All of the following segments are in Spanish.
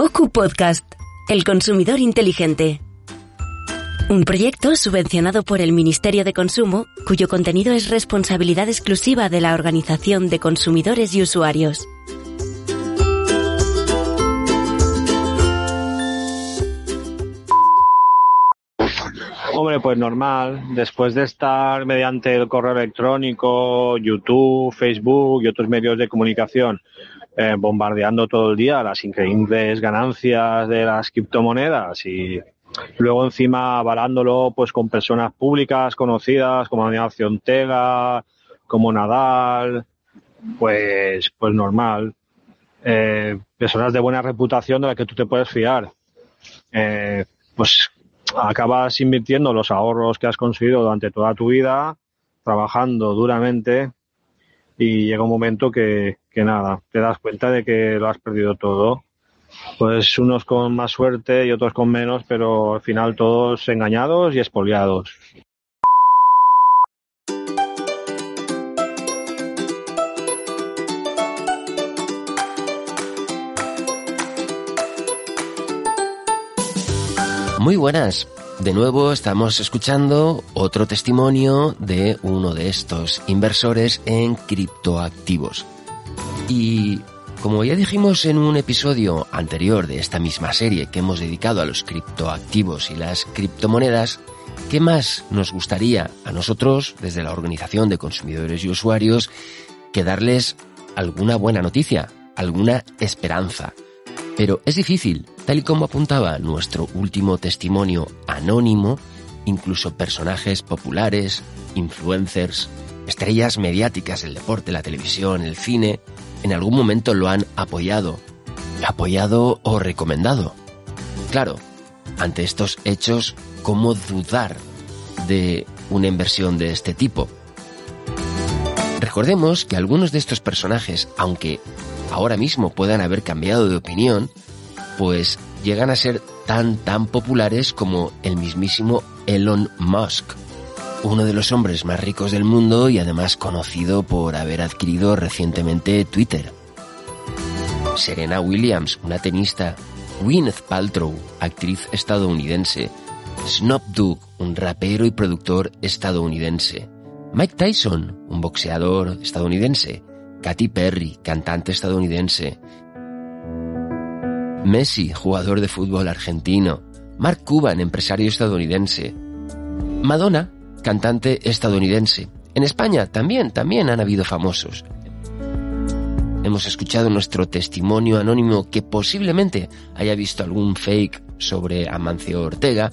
OCU Podcast, El Consumidor Inteligente. Un proyecto subvencionado por el Ministerio de Consumo, cuyo contenido es responsabilidad exclusiva de la Organización de Consumidores y Usuarios. Hombre, pues normal. Después de estar mediante el correo electrónico, YouTube, Facebook y otros medios de comunicación eh, bombardeando todo el día las increíbles ganancias de las criptomonedas y luego encima avalándolo pues con personas públicas conocidas como Ignacio Ortega, como Nadal, pues, pues normal. Eh, personas de buena reputación de las que tú te puedes fiar. Eh, pues acabas invirtiendo los ahorros que has conseguido durante toda tu vida, trabajando duramente y llega un momento que, que nada, te das cuenta de que lo has perdido todo. Pues unos con más suerte y otros con menos, pero al final todos engañados y expoliados. Muy buenas. De nuevo estamos escuchando otro testimonio de uno de estos inversores en criptoactivos. Y como ya dijimos en un episodio anterior de esta misma serie que hemos dedicado a los criptoactivos y las criptomonedas, ¿qué más nos gustaría a nosotros, desde la Organización de Consumidores y Usuarios, que darles alguna buena noticia, alguna esperanza? Pero es difícil, tal y como apuntaba nuestro último testimonio anónimo, incluso personajes populares, influencers, estrellas mediáticas del deporte, la televisión, el cine, en algún momento lo han apoyado, apoyado o recomendado. Claro, ante estos hechos, ¿cómo dudar de una inversión de este tipo? Recordemos que algunos de estos personajes, aunque ahora mismo puedan haber cambiado de opinión, pues llegan a ser tan tan populares como el mismísimo Elon Musk, uno de los hombres más ricos del mundo y además conocido por haber adquirido recientemente Twitter. Serena Williams, una tenista, Gwyneth Paltrow, actriz estadounidense, Snoop Dogg, un rapero y productor estadounidense, Mike Tyson, un boxeador estadounidense, Katy Perry, cantante estadounidense, Messi, jugador de fútbol argentino, Mark Cuban, empresario estadounidense, Madonna, cantante estadounidense. En España también, también han habido famosos. Hemos escuchado nuestro testimonio anónimo que posiblemente haya visto algún fake sobre Amancio Ortega,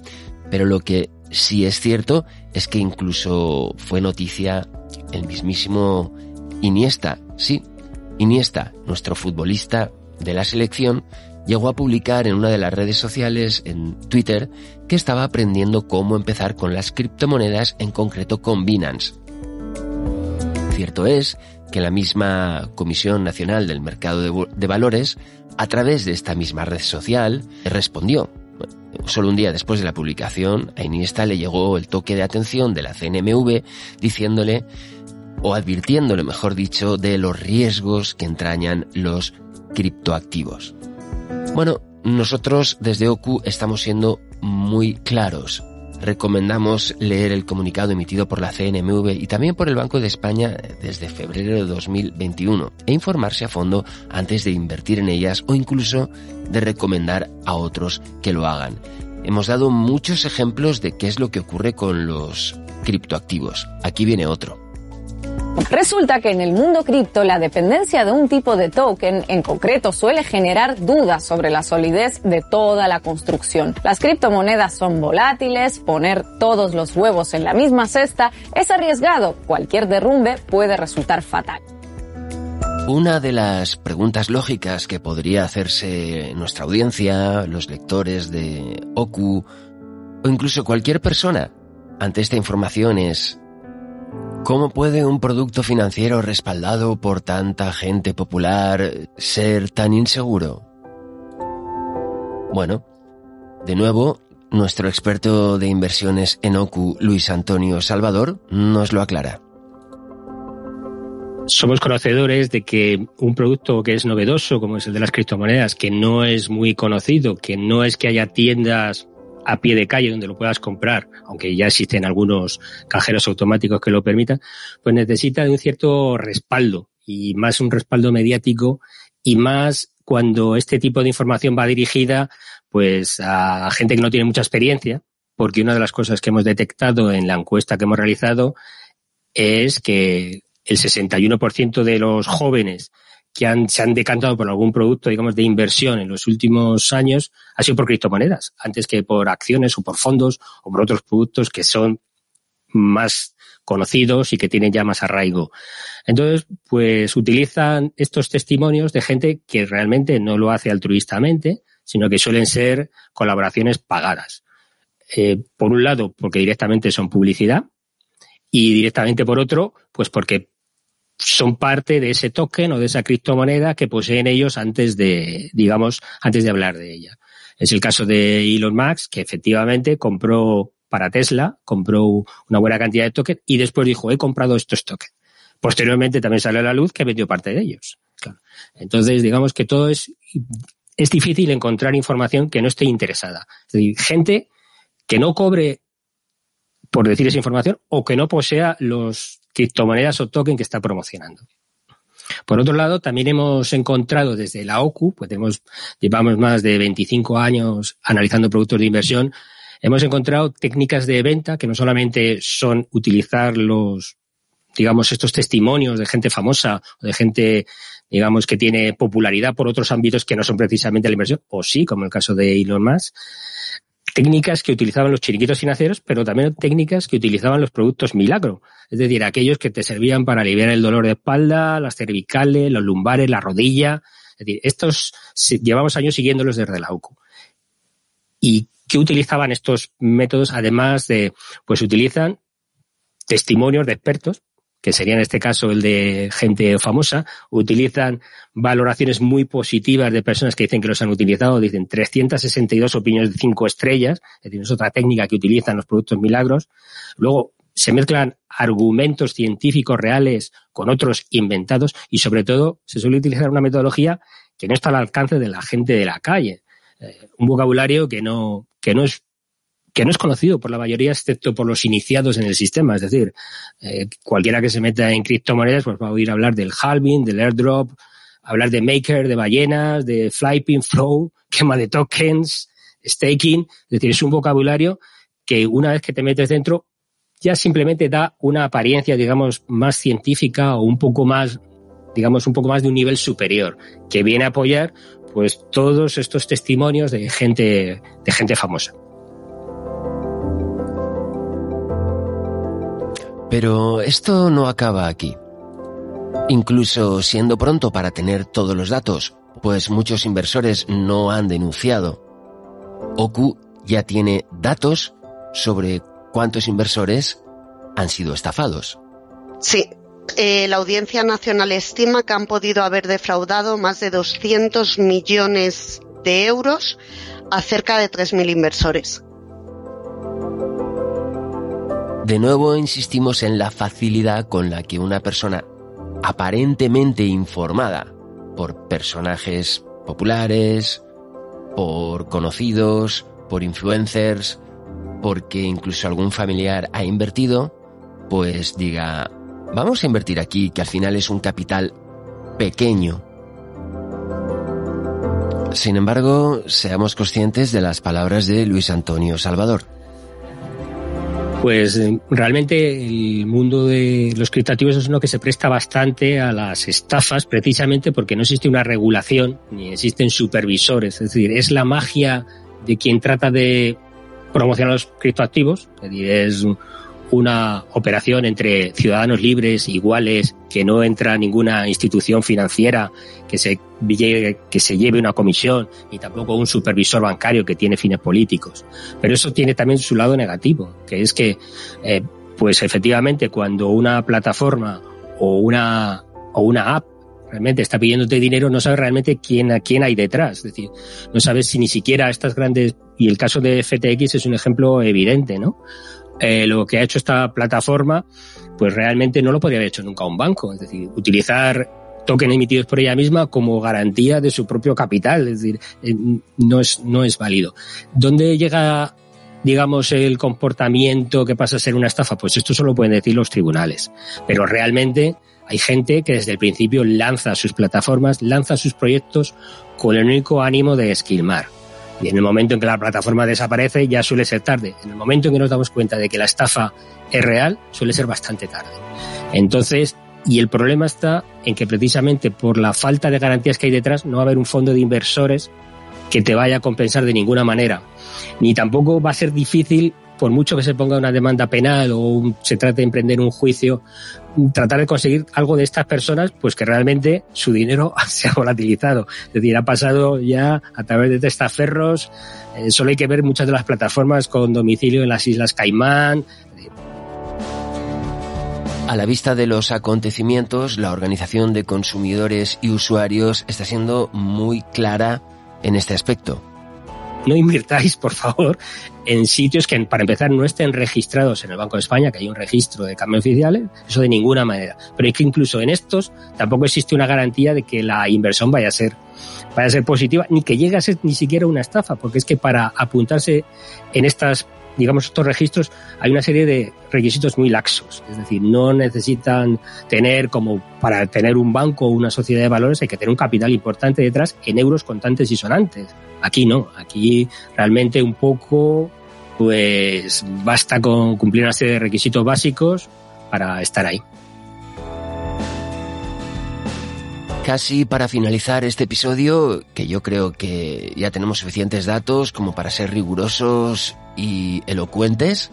pero lo que sí es cierto es que incluso fue noticia el mismísimo Iniesta, sí, Iniesta, nuestro futbolista de la selección, llegó a publicar en una de las redes sociales, en Twitter, que estaba aprendiendo cómo empezar con las criptomonedas, en concreto con Binance. Cierto es que la misma Comisión Nacional del Mercado de, Valores, a través de esta misma red social, respondió. Solo un día después de la publicación, a Iniesta le llegó el toque de atención de la CNMV diciéndole, o advirtiéndole, mejor dicho, de los riesgos que entrañan los criptoactivos. Bueno, nosotros desde OCU estamos siendo muy claros. Recomendamos leer el comunicado emitido por la CNMV y también por el Banco de España desde febrero de 2021 e informarse a fondo antes de invertir en ellas o incluso de recomendar a otros que lo hagan. Hemos dado muchos ejemplos de qué es lo que ocurre con los criptoactivos. Aquí viene otro. Resulta que en el mundo cripto la dependencia de un tipo de token en concreto suele generar dudas sobre la solidez de toda la construcción. Las criptomonedas son volátiles, poner todos los huevos en la misma cesta es arriesgado, cualquier derrumbe puede resultar fatal. Una de las preguntas lógicas que podría hacerse nuestra audiencia, los lectores de Oku o incluso cualquier persona ante esta información es ¿Cómo puede un producto financiero respaldado por tanta gente popular ser tan inseguro? Bueno, de nuevo, nuestro experto de inversiones en Oku, Luis Antonio Salvador, nos lo aclara somos conocedores de que un producto que es novedoso, como es el de las criptomonedas, que no es muy conocido, que no es que haya tiendas a pie de calle donde lo puedas comprar, aunque ya existen algunos cajeros automáticos que lo permitan, pues necesita de un cierto respaldo y más un respaldo mediático y más cuando este tipo de información va dirigida pues a gente que no tiene mucha experiencia, porque una de las cosas que hemos detectado en la encuesta que hemos realizado es que el 61% de los jóvenes que han, se han decantado por algún producto, digamos, de inversión en los últimos años ha sido por criptomonedas, antes que por acciones o por fondos o por otros productos que son más conocidos y que tienen ya más arraigo. Entonces, pues utilizan estos testimonios de gente que realmente no lo hace altruistamente, sino que suelen ser colaboraciones pagadas. Eh, por un lado, porque directamente son publicidad, y directamente por otro, pues porque son parte de ese token o de esa criptomoneda que poseen ellos antes de, digamos, antes de hablar de ella. Es el caso de Elon Musk, que efectivamente compró para Tesla, compró una buena cantidad de tokens y después dijo, he comprado estos tokens. Posteriormente también salió a la luz que vendió parte de ellos. Entonces, digamos que todo es, es difícil encontrar información que no esté interesada. Es decir, gente que no cobre por decir esa información o que no posea los criptomonedas o token que está promocionando. Por otro lado, también hemos encontrado desde la OCU, pues tenemos, llevamos más de 25 años analizando productos de inversión, hemos encontrado técnicas de venta que no solamente son utilizar los, digamos, estos testimonios de gente famosa o de gente, digamos, que tiene popularidad por otros ámbitos que no son precisamente la inversión, o sí, como el caso de Elon Musk, técnicas que utilizaban los chiriquitos financieros, pero también técnicas que utilizaban los productos milagro, es decir, aquellos que te servían para aliviar el dolor de espalda, las cervicales, los lumbares, la rodilla. Es decir, estos llevamos años siguiéndolos desde la UCU. ¿Y qué utilizaban estos métodos? Además de, pues utilizan testimonios de expertos, que sería en este caso el de gente famosa, utilizan valoraciones muy positivas de personas que dicen que los han utilizado, dicen 362 opiniones de 5 estrellas, es decir, es otra técnica que utilizan los productos milagros. Luego se mezclan argumentos científicos reales con otros inventados y sobre todo se suele utilizar una metodología que no está al alcance de la gente de la calle. Eh, un vocabulario que no, que no es que no es conocido por la mayoría excepto por los iniciados en el sistema. Es decir, eh, cualquiera que se meta en criptomonedas pues va a oír hablar del halving, del airdrop, hablar de maker, de ballenas, de flyping, flow, quema de tokens, staking. Es decir, es un vocabulario que una vez que te metes dentro ya simplemente da una apariencia, digamos, más científica o un poco más, digamos, un poco más de un nivel superior, que viene a apoyar pues todos estos testimonios de gente, de gente famosa. Pero esto no acaba aquí. Incluso siendo pronto para tener todos los datos, pues muchos inversores no han denunciado. Oku ya tiene datos sobre cuántos inversores han sido estafados. Sí, eh, la Audiencia Nacional estima que han podido haber defraudado más de 200 millones de euros a cerca de 3.000 inversores. De nuevo insistimos en la facilidad con la que una persona aparentemente informada por personajes populares, por conocidos, por influencers, porque incluso algún familiar ha invertido, pues diga, vamos a invertir aquí, que al final es un capital pequeño. Sin embargo, seamos conscientes de las palabras de Luis Antonio Salvador. Pues eh, realmente el mundo de los criptativos es uno que se presta bastante a las estafas precisamente porque no existe una regulación ni existen supervisores. Es decir, es la magia de quien trata de promocionar los criptoactivos. Es decir, es una operación entre ciudadanos libres, iguales, que no entra ninguna institución financiera que se, lleve, que se lleve una comisión, ni tampoco un supervisor bancario que tiene fines políticos. Pero eso tiene también su lado negativo, que es que, eh, pues efectivamente, cuando una plataforma o una, o una app realmente está pidiéndote dinero, no sabes realmente quién, a quién hay detrás. Es decir, no sabes si ni siquiera estas grandes, y el caso de FTX es un ejemplo evidente, ¿no? Eh, lo que ha hecho esta plataforma, pues realmente no lo podría haber hecho nunca un banco. Es decir, utilizar tokens emitidos por ella misma como garantía de su propio capital. Es decir, eh, no es, no es válido. ¿Dónde llega, digamos, el comportamiento que pasa a ser una estafa? Pues esto solo pueden decir los tribunales. Pero realmente hay gente que desde el principio lanza sus plataformas, lanza sus proyectos con el único ánimo de esquilmar. Y en el momento en que la plataforma desaparece ya suele ser tarde. En el momento en que nos damos cuenta de que la estafa es real, suele ser bastante tarde. Entonces, y el problema está en que precisamente por la falta de garantías que hay detrás no va a haber un fondo de inversores que te vaya a compensar de ninguna manera. Ni tampoco va a ser difícil por mucho que se ponga una demanda penal o se trate de emprender un juicio, tratar de conseguir algo de estas personas, pues que realmente su dinero se ha volatilizado. Es decir, ha pasado ya a través de testaferros. Eh, solo hay que ver muchas de las plataformas con domicilio en las Islas Caimán. A la vista de los acontecimientos, la Organización de Consumidores y Usuarios está siendo muy clara en este aspecto no invirtáis, por favor, en sitios que, para empezar, no estén registrados en el Banco de España, que hay un registro de cambio oficiales, eso de ninguna manera. Pero es que incluso en estos tampoco existe una garantía de que la inversión vaya a ser, vaya a ser positiva, ni que llegue a ser ni siquiera una estafa, porque es que para apuntarse en estas digamos, estos registros, hay una serie de requisitos muy laxos. Es decir, no necesitan tener como para tener un banco o una sociedad de valores, hay que tener un capital importante detrás en euros contantes y sonantes. Aquí no, aquí realmente un poco, pues basta con cumplir una serie de requisitos básicos para estar ahí. Casi para finalizar este episodio, que yo creo que ya tenemos suficientes datos como para ser rigurosos y elocuentes,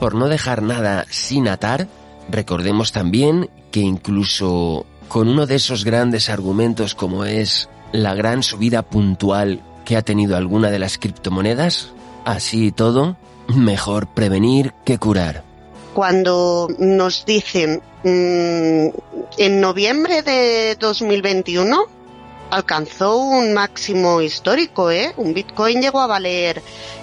por no dejar nada sin atar, recordemos también que incluso con uno de esos grandes argumentos como es la gran subida puntual que ha tenido alguna de las criptomonedas, así y todo, mejor prevenir que curar cuando nos dicen mm, en noviembre de 2021 alcanzó un máximo histórico, ¿eh? Un Bitcoin llegó a valer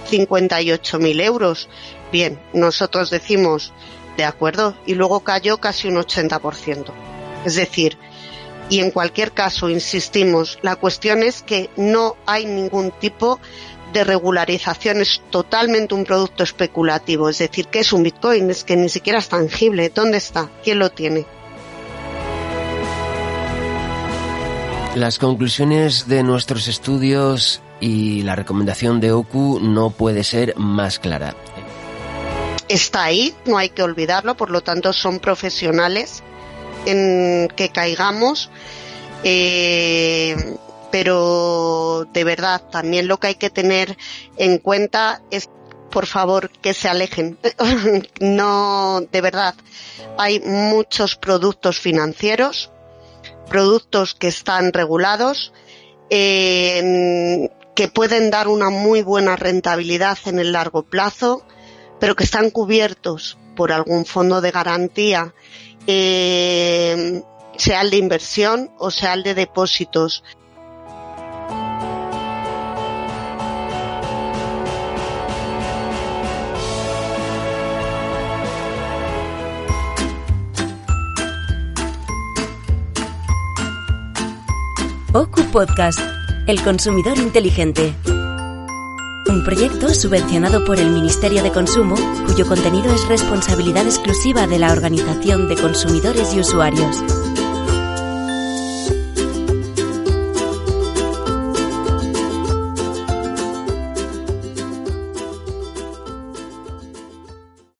58.000 euros. Bien, nosotros decimos, de acuerdo, y luego cayó casi un 80%. Es decir, y en cualquier caso, insistimos, la cuestión es que no hay ningún tipo de regularización es totalmente un producto especulativo. Es decir, ¿qué es un Bitcoin? Es que ni siquiera es tangible. ¿Dónde está? ¿Quién lo tiene? Las conclusiones de nuestros estudios y la recomendación de OKU no puede ser más clara. Está ahí, no hay que olvidarlo, por lo tanto son profesionales en que caigamos. Eh, pero de verdad también lo que hay que tener en cuenta es por favor que se alejen. no, de verdad, hay muchos productos financieros, productos que están regulados, que pueden dar una muy buena rentabilidad en el largo plazo, pero que están cubiertos por algún fondo de garantía, eh, sea el de inversión o sea el de depósitos. OCU Podcast, El Consumidor Inteligente. Un proyecto subvencionado por el Ministerio de Consumo, cuyo contenido es responsabilidad exclusiva de la Organización de Consumidores y Usuarios.